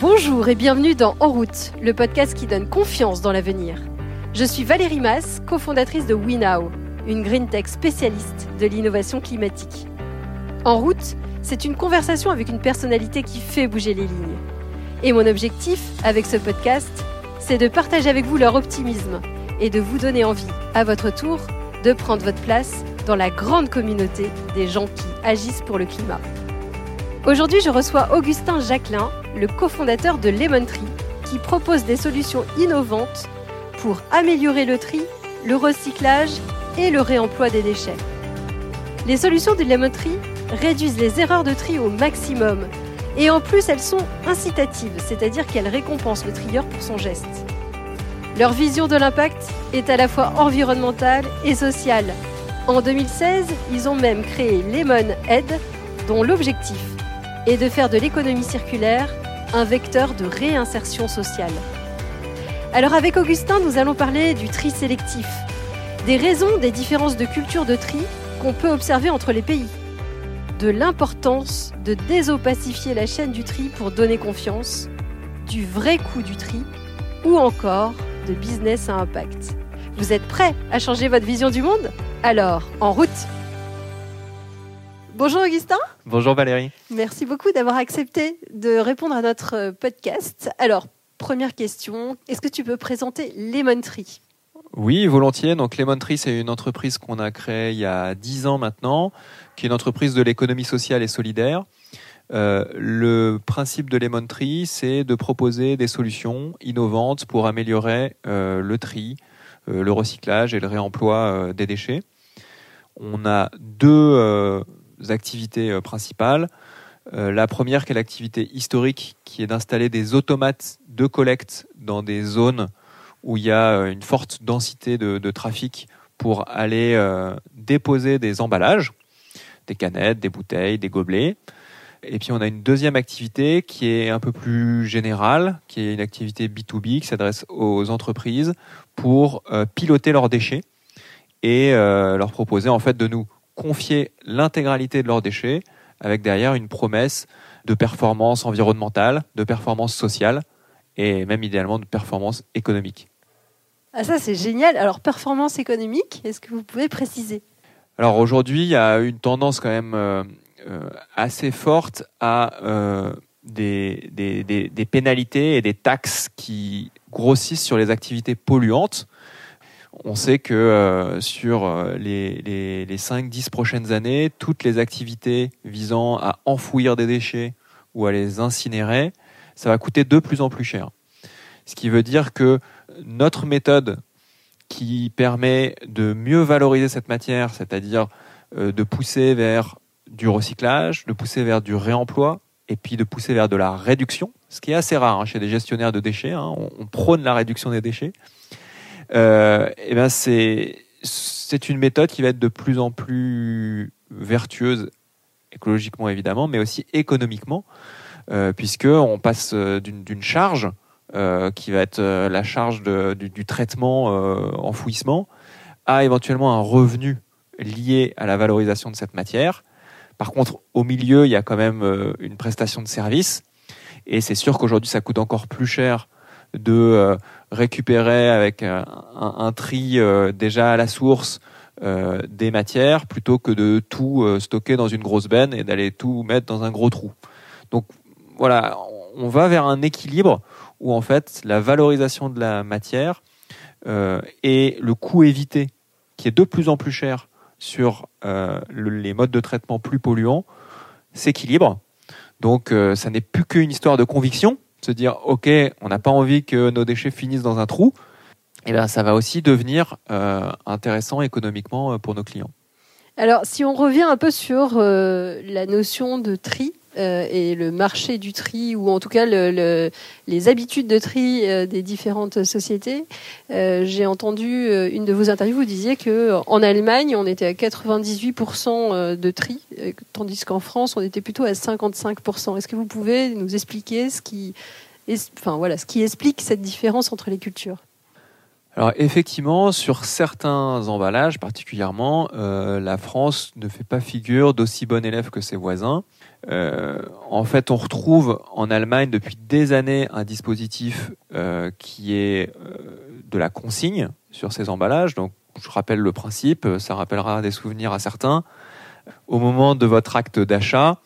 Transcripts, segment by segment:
Bonjour et bienvenue dans En route, le podcast qui donne confiance dans l'avenir. Je suis Valérie Mass, cofondatrice de WeNow, une green tech spécialiste de l'innovation climatique. En route, c'est une conversation avec une personnalité qui fait bouger les lignes. Et mon objectif avec ce podcast, c'est de partager avec vous leur optimisme et de vous donner envie, à votre tour, de prendre votre place dans la grande communauté des gens qui agissent pour le climat. Aujourd'hui, je reçois Augustin Jacquelin, le cofondateur de Lemon Tree, qui propose des solutions innovantes pour améliorer le tri, le recyclage et le réemploi des déchets. Les solutions de Lemon Tree réduisent les erreurs de tri au maximum et en plus elles sont incitatives, c'est-à-dire qu'elles récompensent le trieur pour son geste. Leur vision de l'impact est à la fois environnementale et sociale. En 2016, ils ont même créé Lemon Head, dont l'objectif et de faire de l'économie circulaire un vecteur de réinsertion sociale. Alors avec Augustin, nous allons parler du tri sélectif, des raisons des différences de culture de tri qu'on peut observer entre les pays, de l'importance de désopacifier la chaîne du tri pour donner confiance, du vrai coût du tri ou encore de business à impact. Vous êtes prêts à changer votre vision du monde? Alors, en route Bonjour Augustin. Bonjour Valérie. Merci beaucoup d'avoir accepté de répondre à notre podcast. Alors, première question, est-ce que tu peux présenter Lemon Tree? Oui, volontiers. Donc Lemon Tree, c'est une entreprise qu'on a créée il y a 10 ans maintenant, qui est une entreprise de l'économie sociale et solidaire. Euh, le principe de Lemon Tree, c'est de proposer des solutions innovantes pour améliorer euh, le tri, euh, le recyclage et le réemploi des déchets. On a deux activités euh, principales. Euh, la première qui est l'activité historique, qui est d'installer des automates de collecte dans des zones où il y a euh, une forte densité de, trafic pour aller déposer des emballages, des canettes, des bouteilles, des gobelets. Et puis on a une deuxième activité qui est un peu plus générale, qui est une activité B2B qui s'adresse aux entreprises pour piloter leurs déchets et leur proposer en fait de nous confier l'intégralité de leurs déchets avec derrière une promesse de performance environnementale, de performance sociale et même idéalement de performance économique. Ah ça c'est génial. Alors performance économique, est-ce que vous pouvez préciser? Alors aujourd'hui il y a une tendance quand même euh, euh, assez forte à euh, des, des, des, pénalités et des taxes qui grossissent sur les activités polluantes on sait que euh, sur euh, les, les, 5-10 prochaines années, toutes les activités visant à enfouir des déchets ou à les incinérer, ça va coûter de plus en plus cher. Ce qui veut dire que notre méthode qui permet de mieux valoriser cette matière, c'est-à-dire euh, de pousser vers du recyclage, de pousser vers du réemploi, et puis de pousser vers de la réduction, ce qui est assez rare hein, chez des gestionnaires de déchets. Hein. on, prône la réduction des déchets et eh ben c'est c'est une méthode qui va être de plus en plus vertueuse écologiquement évidemment, mais aussi économiquement, euh, puisque on passe euh, d'une charge euh, qui va être euh, la charge de, du, traitement enfouissement à éventuellement un revenu lié à la valorisation de cette matière. Par contre, au milieu, il y a quand même une prestation de service, et c'est sûr qu'aujourd'hui, ça coûte encore plus cher de euh, récupérer avec un, un tri euh, déjà à la source euh, des matières plutôt que de tout stocker dans une grosse benne et d'aller tout mettre dans un gros trou. Donc voilà, on va vers un équilibre où en fait la valorisation de la matière euh, et le coût évité, qui est de plus en plus cher sur euh, les modes de traitement plus polluants, s'équilibre. Donc ça n'est plus qu'une histoire de conviction, se dire ok, on n'a pas envie que nos déchets finissent dans un trou, eh bien ça va aussi devenir euh, intéressant économiquement euh, pour nos clients. Alors, si on revient un peu sur euh, la notion de tri et le marché du tri, ou en tout cas le, les habitudes de tri des différentes sociétés, j'ai entendu une de vos interviews, vous disiez que en Allemagne, on était à 98% de tri, tandis qu'en France, on était plutôt à 55%. Est-ce que vous pouvez nous expliquer ce qui, enfin, voilà, ce qui explique cette différence entre les cultures? Alors effectivement, sur certains emballages particulièrement, euh, la France ne fait pas figure d'aussi bon élève que ses voisins. en fait, on retrouve en Allemagne depuis des années un dispositif qui est de la consigne sur ces emballages. Donc, je rappelle le principe, ça rappellera des souvenirs à certains. Au moment de votre acte d'achat,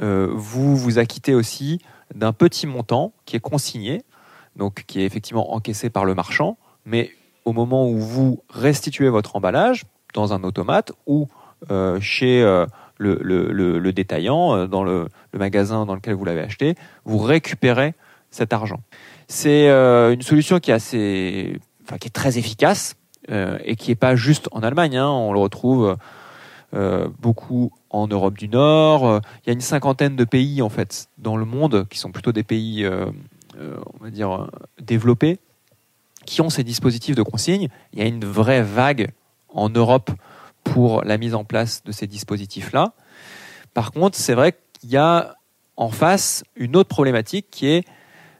vous vous acquittez aussi d'un petit montant qui est consigné, donc qui est effectivement encaissé par le marchand, mais au moment où vous restituez votre emballage dans un automate ou euh, chez euh, le, détaillant, euh, dans le, magasin dans lequel vous l'avez acheté, vous récupérez cet argent. C'est une solution qui est assez, enfin, qui est très efficace et qui n'est pas juste en Allemagne. Hein. on le retrouve beaucoup en Europe du Nord. Il y a une cinquantaine de pays en fait dans le monde qui sont plutôt des pays, on va dire, développés qui ont ces dispositifs de consigne. Il y a une vraie vague en Europe pour la mise en place de ces dispositifs-là. Par contre, c'est vrai qu'il y a en face une autre problématique qui est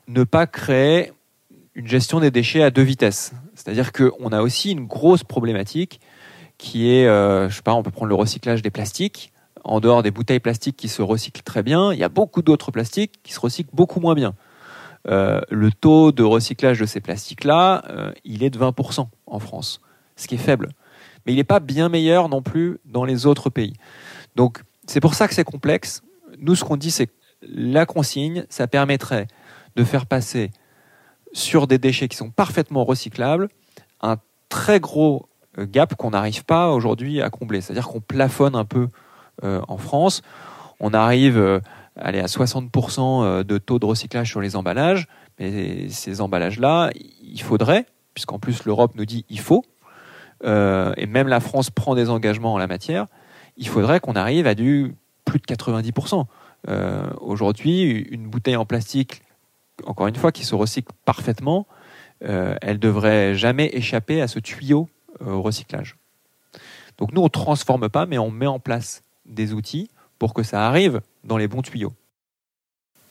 ne pas créer une gestion des déchets à deux vitesses. C'est-à-dire qu'on a aussi une grosse problématique qui est, euh, je sais pas, on peut prendre le recyclage des plastiques. En dehors des bouteilles plastiques qui se recyclent très bien, il y a beaucoup d'autres plastiques qui se recyclent beaucoup moins bien. Euh, le taux de recyclage de ces plastiques-là, euh, il est de 20% en France, ce qui est faible. Mais il n'est pas bien meilleur non plus dans les autres pays. Donc c'est pour ça que c'est complexe. Nous, ce qu'on dit, c'est que la consigne, ça permettrait de faire passer sur des déchets qui sont parfaitement recyclables un très gros euh, gap qu'on n'arrive pas aujourd'hui à combler. C'est-à-dire qu'on plafonne un peu en France. On arrive aller à 60% euh, de taux de recyclage sur les emballages. Mais ces emballages-là, il faudrait, puisqu'en plus l'Europe nous dit il faut, euh, et même la France prend des engagements en la matière, il faudrait qu'on arrive à du plus de 90%. Euh, aujourd'hui, une bouteille en plastique, encore une fois, qui se recycle parfaitement, elle devrait jamais échapper à ce tuyau au recyclage. Donc nous, on ne transforme pas, mais on met en place des outils pour que ça arrive dans les bons tuyaux.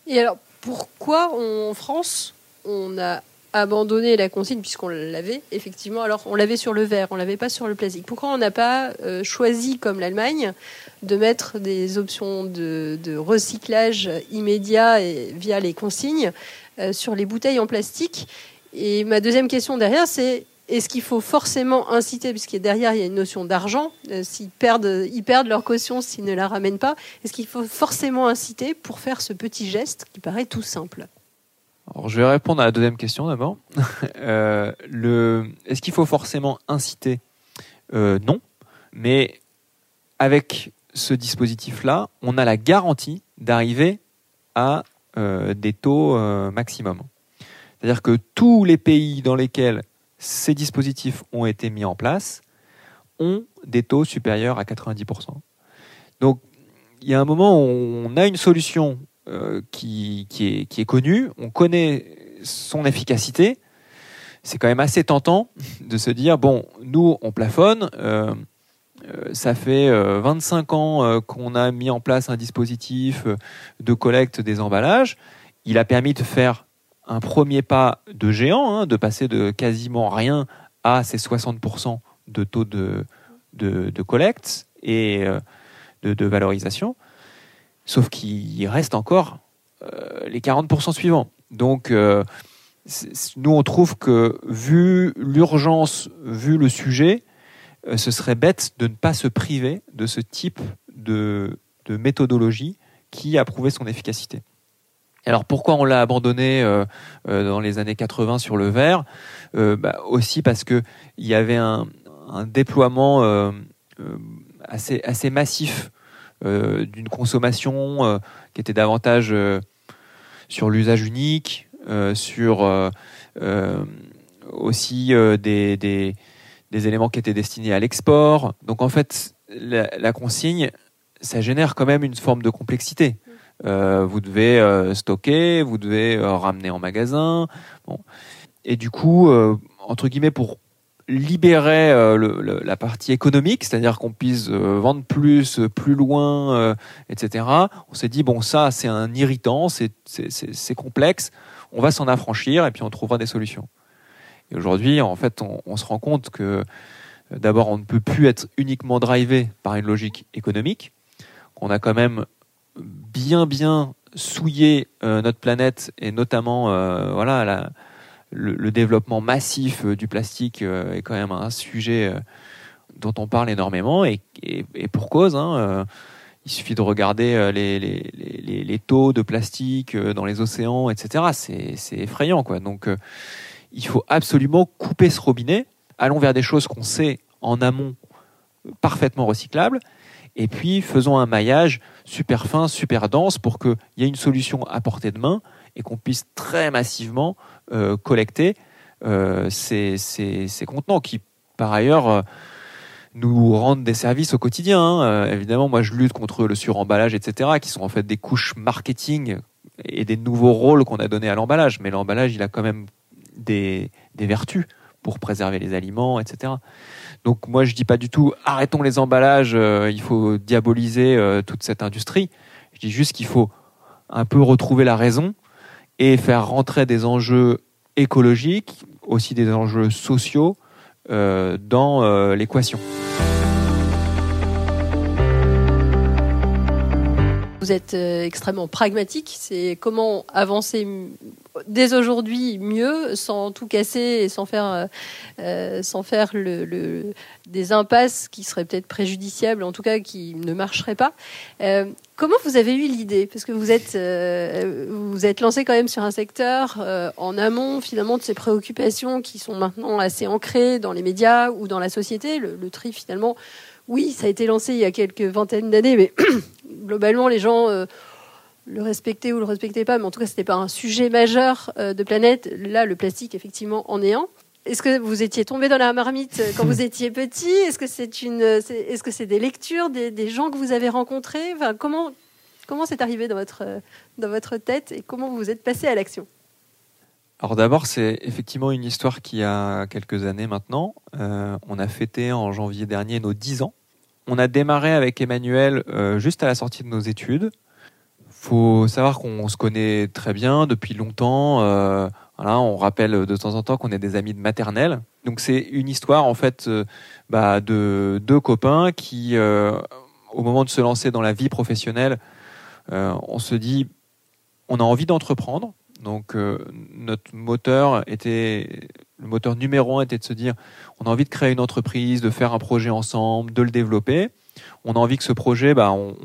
Et alors, pourquoi en France, on a abandonné la consigne puisqu'on l'avait effectivement alors on l'avait sur le verre on l'avait pas sur le plastique pourquoi on n'a pas euh, choisi comme l'Allemagne de mettre des options de, recyclage immédiat et via les consignes euh, sur les bouteilles en plastique? Et ma deuxième question derrière c'est est-ce qu'il faut forcément inciter, puisque derrière il y a une notion d'argent, euh, s'ils perdent, ils perdent leur caution s'ils ne la ramènent pas, est-ce qu'il faut forcément inciter pour faire ce petit geste qui paraît tout simple? Alors, Je vais répondre à la deuxième question d'abord. Euh, est-ce qu'il faut forcément inciter? Euh, Non, mais avec ce dispositif-là, on a la garantie d'arriver à des taux maximum. C'est-à-dire que tous les pays dans lesquels ces dispositifs ont été mis en place ont des taux supérieurs à 90%. Donc, il y a un moment où on a une solution euh, qui, est, connue, on connaît son efficacité. C'est quand même assez tentant de se dire, bon, nous, on plafonne. Euh, euh, ça fait 25 ans qu'on a mis en place un dispositif de collecte des emballages. Il a permis de faire un premier pas de géant, hein, de passer de quasiment rien à ces 60% de taux de, collecte et euh, de, valorisation, sauf qu'il reste encore euh, les 40% suivants. Donc, euh, nous, on trouve que, vu l'urgence, vu le sujet, ce serait bête de ne pas se priver de ce type de méthodologie qui a prouvé son efficacité. Alors pourquoi on l'a abandonné euh, euh, dans les années 80 sur le verre? Euh, bah, Aussi parce que il y avait un, déploiement assez, massif d'une consommation qui était davantage sur l'usage unique, sur aussi des, éléments qui étaient destinés à l'export. Donc en fait, la consigne, ça génère quand même une forme de complexité. Euh, vous devez euh, stocker, vous devez euh, ramener en magasin. Et du coup, entre guillemets, pour libérer la partie économique, c'est-à-dire qu'on puisse vendre plus, plus loin, etc. On s'est dit bon ça c'est un irritant, c'est complexe, on va s'en affranchir et puis on trouvera des solutions. Et aujourd'hui, en fait, on, on, se rend compte que d'abord on ne peut plus être uniquement drivé par une logique économique, qu'on a quand même bien bien souiller notre planète et notamment voilà le, développement massif du plastique est quand même un sujet dont on parle énormément et, pour cause. Hein, il suffit de regarder les, taux de plastique dans les océans, etc. C'est effrayant. Donc, il faut absolument couper ce robinet. Allons vers des choses qu'on sait en amont parfaitement recyclables. Et puis, faisons un maillage super fin, super dense pour qu'il y ait une solution à portée de main et qu'on puisse très massivement euh, collecter euh, ces, contenants qui, par ailleurs, euh, nous rendent des services au quotidien. Hein. évidemment, moi, je lutte contre le suremballage, etc., qui sont en fait des couches marketing et des nouveaux rôles qu'on a donnés à l'emballage. Mais l'emballage, il a quand même des, vertus pour préserver les aliments, etc. Donc moi je dis pas du tout arrêtons les emballages, euh, il faut diaboliser euh, toute cette industrie. Je dis juste qu'il faut un peu retrouver la raison et faire rentrer des enjeux écologiques, aussi des enjeux sociaux euh, dans l'équation. Vous êtes extrêmement pragmatique, c'est comment avancer dès aujourd'hui mieux, sans tout casser et sans faire, euh, euh, sans faire des impasses qui seraient peut-être préjudiciables, en tout cas qui ne marcheraient pas. Euh, comment vous avez eu l'idée? Parce que vous êtes, vous êtes lancé quand même sur un secteur en amont finalement de ces préoccupations qui sont maintenant assez ancrées dans les médias ou dans la société. Le tri finalement, oui, ça a été lancé il y a quelques vingtaines d'années, mais globalement les gens le respecter ou le respecter pas, mais en tout cas, ce n'était pas un sujet majeur euh, de planète. Là, le plastique, effectivement, en est un. Est-ce que vous étiez tombé dans la marmite quand vous étiez petit? Est-ce que c'est une, est-ce que c'est des lectures, des, gens que vous avez rencontrés? Enfin, Comment comment c'est arrivé dans votre dans votre tête et comment vous êtes passé à l'action? Alors d'abord, c'est effectivement une histoire qui a quelques années maintenant. Euh, on a fêté en janvier dernier nos 10 ans. On a démarré avec Emmanuel euh, juste à la sortie de nos études faut savoir qu'on se connaît très bien depuis longtemps. Euh, voilà, on rappelle de temps en temps qu'on est des amis de maternelle. Donc c'est une histoire en fait euh, bah, de deux copains qui, au moment de se lancer dans la vie professionnelle, on se dit, on a envie d'entreprendre. Donc notre moteur était, le moteur numéro un était de se dire, on a envie de créer une entreprise, de faire un projet ensemble, de le développer on a envie que ce projet, bah, on,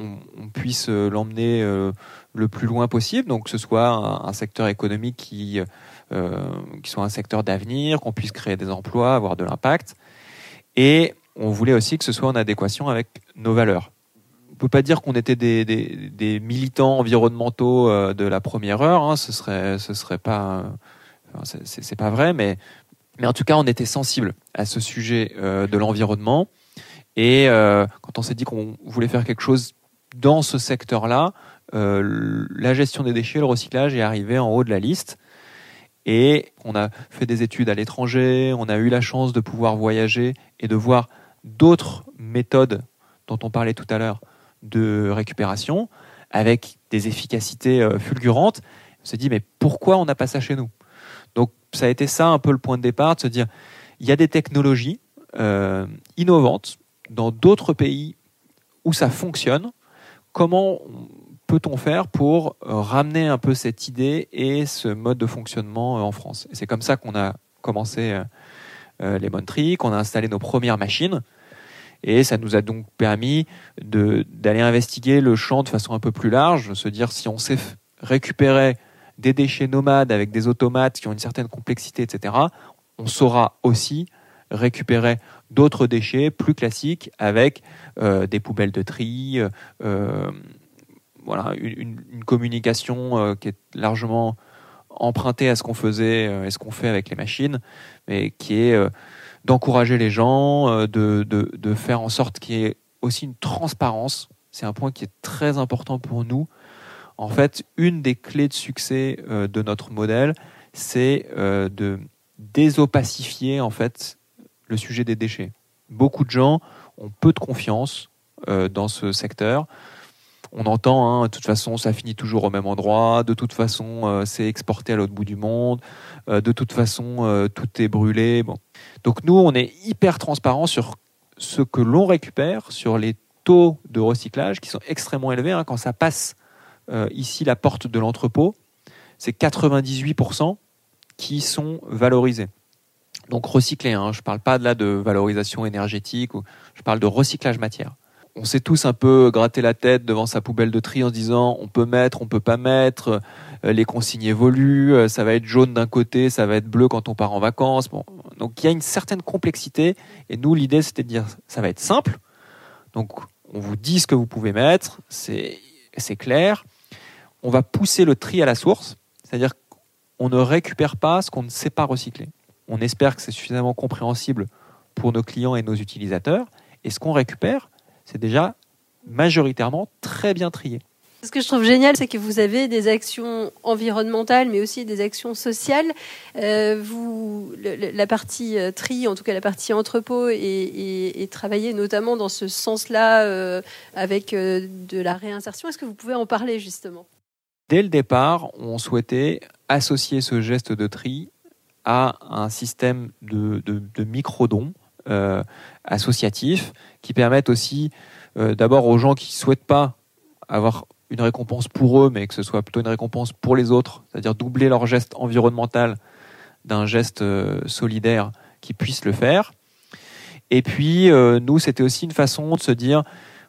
puisse euh, l'emmener euh, le plus loin possible, donc que ce soit un, secteur économique qui, euh, qui soit un secteur d'avenir, qu'on puisse créer des emplois, avoir de l'impact. Et on voulait aussi que ce soit en adéquation avec nos valeurs. On peut pas dire qu'on était des, militants environnementaux de la première heure, hein, ce serait, ce serait pas, c'est pas vrai, mais, mais en tout cas, on était sensible à ce sujet de l'environnement. Et euh, quand on s'est dit qu'on voulait faire quelque chose dans ce secteur-là, euh, la gestion des déchets, le recyclage est arrivé en haut de la liste. Et on a fait des études à l'étranger, on a eu la chance de pouvoir voyager et de voir d'autres méthodes dont on parlait tout à l'heure de récupération avec des efficacités euh, fulgurantes. On s'est dit mais pourquoi on n'a pas ça chez nous? Ça a été ça un peu le point de départ de se dire il y a des technologies euh, innovantes dans d'autres pays où ça fonctionne, comment peut-on faire pour euh, ramener un peu cette idée et ce mode de fonctionnement euh, en France? C'est comme ça qu'on a commencé les Tree, qu'on a installé nos premières machines. Et ça nous a donc permis d'aller investiguer le champ de façon un peu plus large, se dire si on sait récupérer des déchets nomades avec des automates qui ont une certaine complexité, etc., on saura aussi récupérer d'autres déchets plus classiques avec euh, des poubelles de tri, euh, voilà, une, communication euh, qui est largement empruntée à ce qu'on faisait et ce qu'on fait avec les machines, mais qui est d'encourager les gens, de, de, faire en sorte qu'il y ait aussi une transparence. C'est un point qui est très important pour nous. En fait, une des clés de succès de notre modèle, c'est de désopacifier en fait le sujet des déchets. Beaucoup de gens ont peu de confiance euh, dans ce secteur. On entend, hein, de toute façon, ça finit toujours au même endroit, de toute façon, euh, c'est exporté à l'autre bout du monde, euh, de toute façon, tout est brûlé. Donc nous, on est hyper transparent sur ce que l'on récupère, sur les taux de recyclage qui sont extrêmement élevés. Hein. Quand ça passe ici la porte de l'entrepôt, c'est 98% qui sont valorisés. Donc recyclés, hein. je ne parle pas de là de valorisation énergétique, je parle de recyclage matière. On s'est tous un peu gratté la tête devant sa poubelle de tri en se disant on peut mettre, on peut pas mettre, euh, les consignes évoluent, euh, ça va être jaune d'un côté, ça va être bleu quand on part en vacances. Donc il y a une certaine complexité et nous l'idée c'était de dire ça va être simple. Donc on vous dit ce que vous pouvez mettre, c'est clair. On va pousser le tri à la source, c'est-à-dire qu'on ne récupère pas ce qu'on ne sait pas recycler. On espère que c'est suffisamment compréhensible pour nos clients et nos utilisateurs. Et ce qu'on récupère, c'est déjà majoritairement très bien trié. Ce que je trouve génial, c'est que vous avez des actions environnementales, mais aussi des actions sociales. Euh, vous, la partie euh, tri, en tout cas la partie entrepôt, est, travaillée notamment dans ce sens-là euh, avec de la réinsertion. Est-ce que vous pouvez en parler justement? Dès le départ, on souhaitait associer ce geste de tri à un système de, micro-dons euh, associatifs qui permettent aussi euh, d'abord aux gens qui ne souhaitent pas avoir une récompense pour eux, mais que ce soit plutôt une récompense pour les autres, c'est-à-dire doubler leur geste environnemental d'un geste euh, solidaire qui puissent le faire. Et puis, nous, c'était aussi une façon de se dire,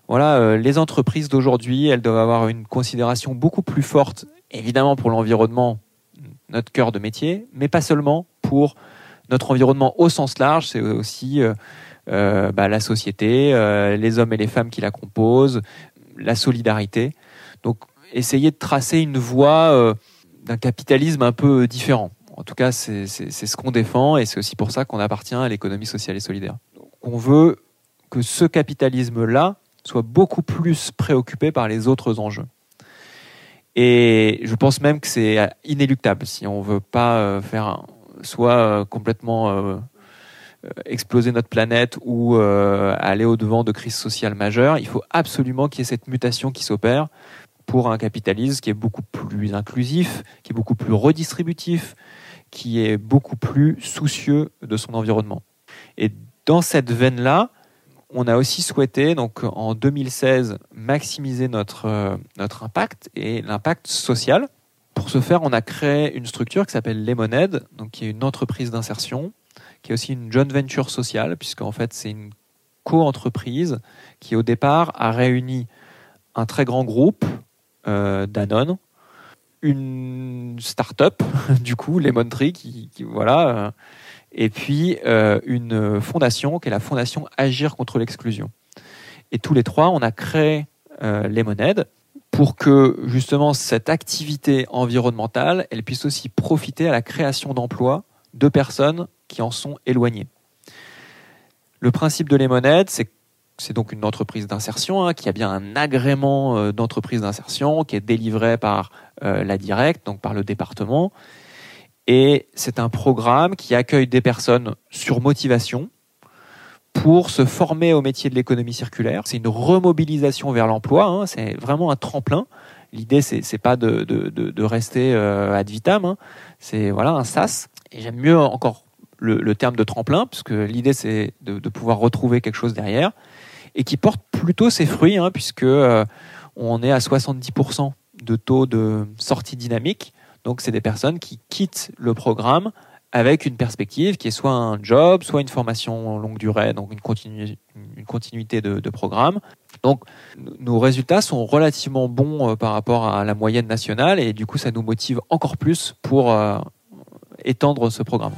voilà, les entreprises d'aujourd'hui, elles doivent avoir une considération beaucoup plus forte, évidemment pour l'environnement, notre cœur de métier, mais pas seulement pour notre environnement au sens large, c'est aussi euh, euh, bah, la société, euh, les hommes et les femmes qui la composent, la solidarité. Donc essayer de tracer une voie d'un capitalisme un peu différent. En tout cas, c'est ce qu'on défend et c'est aussi pour ça qu'on appartient à l'économie sociale et solidaire. on veut que ce capitalisme-là soit beaucoup plus préoccupé par les autres enjeux. Et je pense même que c'est inéluctable si on veut pas euh, faire soit euh, complètement euh, exploser notre planète ou aller au-devant de crises sociales majeures. Il faut absolument qu'il y ait cette mutation qui s'opère pour un capitalisme qui est beaucoup plus inclusif, qui est beaucoup plus redistributif, qui est beaucoup plus soucieux de son environnement. Et dans cette veine-là, on a aussi souhaité, donc en 2016, maximiser notre, euh, notre impact et l'impact social. Pour ce faire, on a créé une structure qui s'appelle Lemonade, donc qui est une entreprise d'insertion, qui est aussi une joint venture sociale, puisqu'en fait c'est une co-entreprise qui au départ a réuni un très grand groupe, euh, Danone, une start-up, du coup, Lemon Tree, qui, voilà, euh, et puis euh, une fondation qui est la fondation Agir contre l'exclusion. Et tous les trois, on a créé euh, les monnaies pour que justement cette activité environnementale, elle puisse aussi profiter à la création d'emplois de personnes qui en sont éloignées. Le principe de Lemonade, c'est c'est donc une entreprise d'insertion hein, qui a bien un agrément euh, d'entreprise d'insertion qui est délivré par la directe, donc par le département, et c'est un programme qui accueille des personnes sur motivation pour se former au métier de l'économie circulaire. C'est une remobilisation vers l'emploi, hein. c'est vraiment un tremplin. L'idée, c'est, c'est pas de, rester euh, ad vitam, hein. c'est voilà un sas. Et j'aime mieux encore le, terme de tremplin, puisque l'idée, c'est de, de, pouvoir retrouver quelque chose derrière, et qui porte plutôt ses fruits, hein, puisque euh, on est à 70% de taux de sortie dynamique. Donc, c'est des personnes qui quittent le programme avec une perspective qui est soit un job, soit une formation longue durée, donc une, continuité de, programme. Donc, nos résultats sont relativement bons euh, par rapport à la moyenne nationale et du coup, ça nous motive encore plus pour euh, étendre ce programme.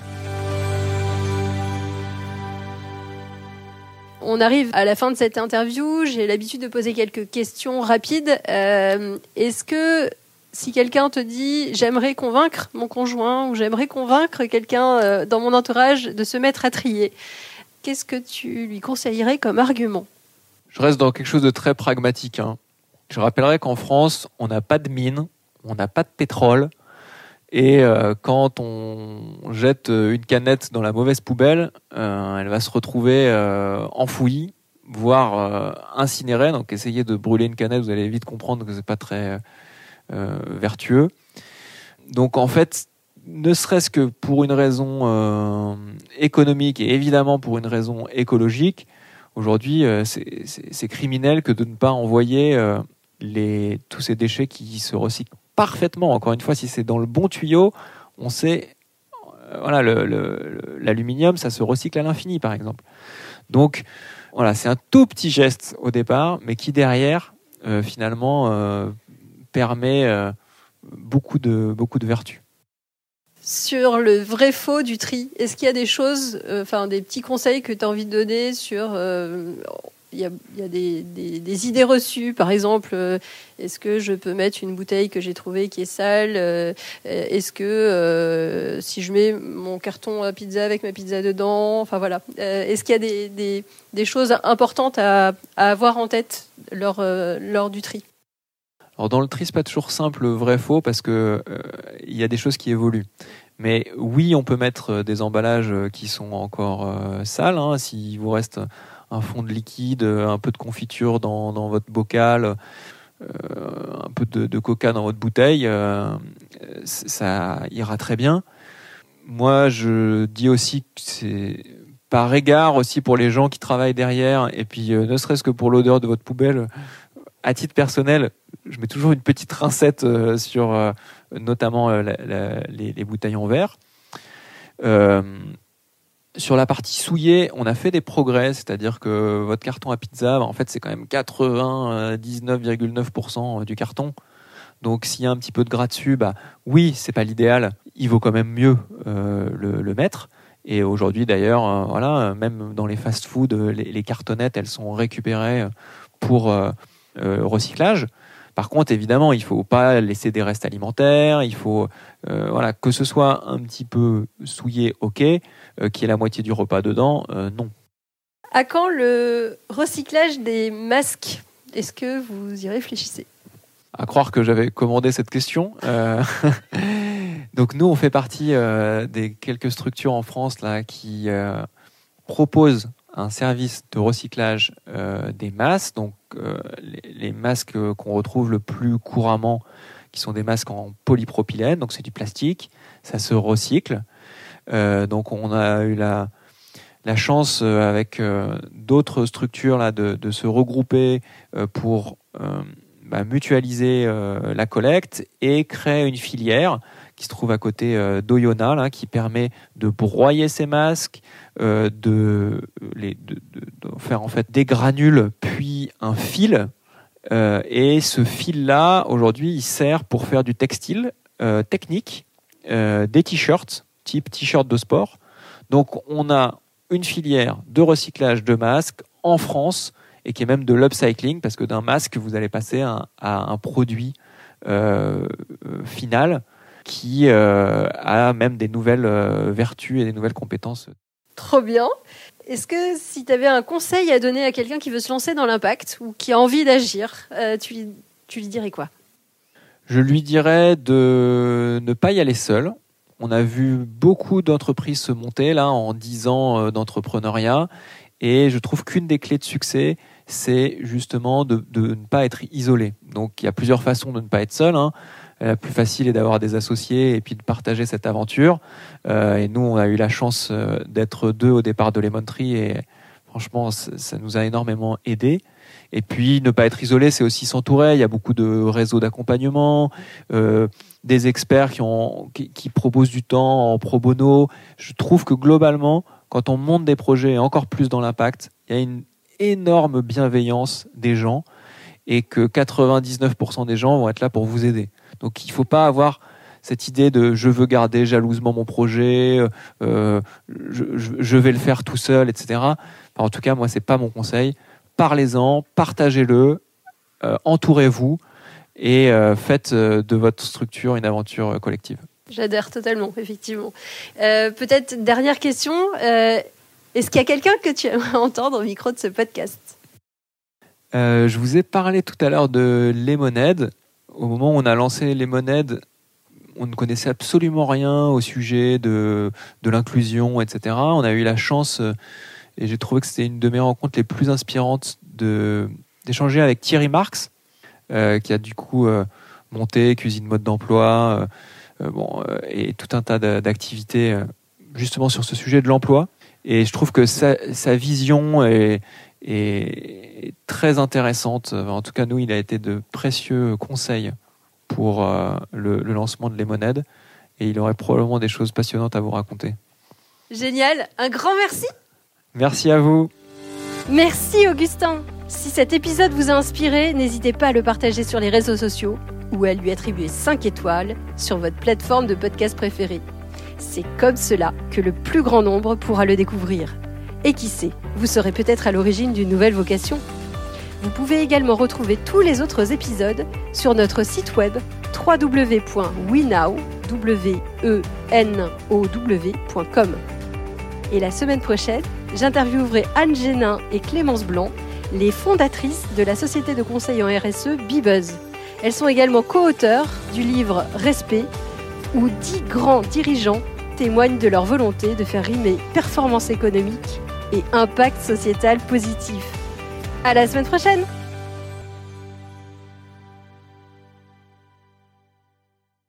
On arrive à la fin de cette interview. J'ai l'habitude de poser quelques questions rapides. Euh, est-ce que si quelqu'un te dit j'aimerais convaincre mon conjoint ou j'aimerais convaincre quelqu'un euh, dans mon entourage de se mettre à trier, qu'est-ce que tu lui conseillerais comme argument? Je reste dans quelque chose de très pragmatique. Hein. Je rappellerai qu'en France, on n'a pas de mine, on n'a pas de pétrole. Et euh, quand on jette une canette dans la mauvaise poubelle, euh, elle va se retrouver enfouie, voire incinérée. Donc essayez de brûler une canette, vous allez vite comprendre que c'est pas très vertueux. Donc en fait, ne serait-ce que pour une raison euh, économique et évidemment pour une raison écologique, aujourd'hui euh, c'est criminel que de ne pas envoyer les, tous ces déchets qui se recyclent parfaitement. Encore une fois, si c'est dans le bon tuyau, on sait, euh, voilà, l'aluminium, ça se recycle à l'infini, par exemple. Donc, voilà, c'est un tout petit geste au départ, mais qui derrière, euh, finalement, euh, permet beaucoup de beaucoup de vertus. Sur le vrai faux du tri, est-ce qu'il y a des choses, enfin des petits conseils que tu as envie de donner sur il y a, des, idées reçues. Par exemple, euh, est-ce que je peux mettre une bouteille que j'ai trouvée qui est sale euh, Est-ce que euh, si je mets mon carton à pizza avec ma pizza dedans Enfin voilà. Est-ce qu'il y a des, choses importantes à, avoir en tête lors, lors du tri? Alors dans le tri, c'est pas toujours simple, vrai faux, parce que il y a des choses qui évoluent. Mais oui, on peut mettre des emballages qui sont encore sales. Hein, S'il vous reste un fond de liquide, un peu de confiture dans, votre bocal, euh, un peu de, coca dans votre bouteille, euh, ça ira très bien. Moi, je dis aussi que c'est par égard aussi pour les gens qui travaillent derrière, et puis euh, ne serait-ce que pour l'odeur de votre poubelle, à titre personnel, je mets toujours une petite rincette sur notamment les, les, bouteilles en verre. Sur la partie souillée, on a fait des progrès, c'est-à-dire que votre carton à pizza, en fait, c'est quand même 99,9% du carton. Donc, s'il y a un petit peu de gras dessus, bah oui, c'est pas l'idéal. Il vaut quand même mieux euh, le, mettre. Et aujourd'hui, d'ailleurs, euh, voilà, même dans les fast-food, les, cartonnettes, elles sont récupérées pour euh, recyclage. Par contre, évidemment, il ne faut pas laisser des restes alimentaires. Il faut, voilà, que ce soit un petit peu souillé, ok. Euh, qui est la moitié du repas dedans, euh, non. À quand le recyclage des masques? Est-ce que vous y réfléchissez? À croire que j'avais commandé cette question. Euh, donc nous, on fait partie des quelques structures en France là qui proposent un service de recyclage des masques. Donc les, masques qu'on retrouve le plus couramment, qui sont des masques en polypropylène, donc c'est du plastique, ça se recycle. Euh, donc on a eu la, chance euh, avec euh, d'autres structures là, de, de se regrouper pour bah, mutualiser la collecte et créer une filière qui se trouve à côté d'Oyonnax, là, qui permet de broyer ces masques, de, les, de, faire en fait des granules puis un fil. et ce fil-là, aujourd'hui, il sert pour faire du textile technique, des t-shirts type t-shirt de sport. Donc on a une filière de recyclage de masques en France et qui est même de l'upcycling parce que d'un masque vous allez passer à, un produit euh, euh, final qui euh, a même des nouvelles vertus et des nouvelles compétences. Trop bien. Est-ce que si tu avais un conseil à donner à quelqu'un qui veut se lancer dans l'impact ou qui a envie d'agir, tu, tu lui dirais quoi? Je lui dirais de ne pas y aller seul on a vu beaucoup d'entreprises se monter là en 10 ans euh, d'entrepreneuriat et je trouve qu'une des clés de succès, c'est justement de, ne pas être isolé. Donc il y a plusieurs façons de ne pas être seul. Hein. La plus facile est d'avoir des associés et puis de partager cette aventure. Euh, et nous, on a eu la chance euh, d'être deux au départ de Lemon Tree et franchement, ça nous a énormément aidé. Et puis, ne pas être isolé, c'est aussi s'entourer. Il y a beaucoup de réseaux d'accompagnement, euh, des experts qui, qui, proposent du temps en pro bono. Je trouve que globalement, quand on monte des projets, encore plus dans l'impact, il y a une énorme bienveillance des gens et que 99% des gens vont être là pour vous aider. Donc, il ne faut pas avoir cette idée de je veux garder jalousement mon projet, euh, je, je, vais le faire tout seul, etc. en tout cas, moi, c'est pas mon conseil parlez-en, partagez-le, euh, entourez-vous et euh, faites de votre structure une aventure collective. J'adhère totalement, effectivement. Peut-être dernière question, est-ce qu'il y a quelqu'un que tu aimerais entendre au micro de ce podcast? Je vous ai parlé tout à l'heure de Lemonade. Au moment où on a lancé Lemonade, on ne connaissait absolument rien au sujet de, de l'inclusion, etc. On a eu la chance et j'ai trouvé que c'était une de mes rencontres les plus inspirantes d'échanger avec Thierry Marx, euh, qui a du coup euh, monté Cuisine Mode d'Emploi euh, bon, et tout un tas d'activités justement sur ce sujet de l'emploi. Et je trouve que sa, sa vision est, est très intéressante. En tout cas, nous, il a été de précieux conseils pour euh, le, le, lancement de Lemonade et il aurait probablement des choses passionnantes à vous raconter. Génial, un grand merci. Merci à vous. Merci Augustin. Si cet épisode vous a inspiré, n'hésitez pas à le partager sur les réseaux sociaux ou à lui attribuer 5 étoiles sur votre plateforme de podcast préférée. C'est comme cela que le plus grand nombre pourra le découvrir. Et qui sait, vous serez peut-être à l'origine d'une nouvelle vocation. Vous pouvez également retrouver tous les autres épisodes sur notre site web www.wenow.com. Et la semaine prochaine, j'interviewerai Anne Génin et Clémence Blanc, les fondatrices de la société de conseil en RSE Bibuzz. Elles sont également co-auteurs du livre Respect, où dix grands dirigeants témoignent de leur volonté de faire rimer performance économique et impact sociétal positif. À la semaine prochaine!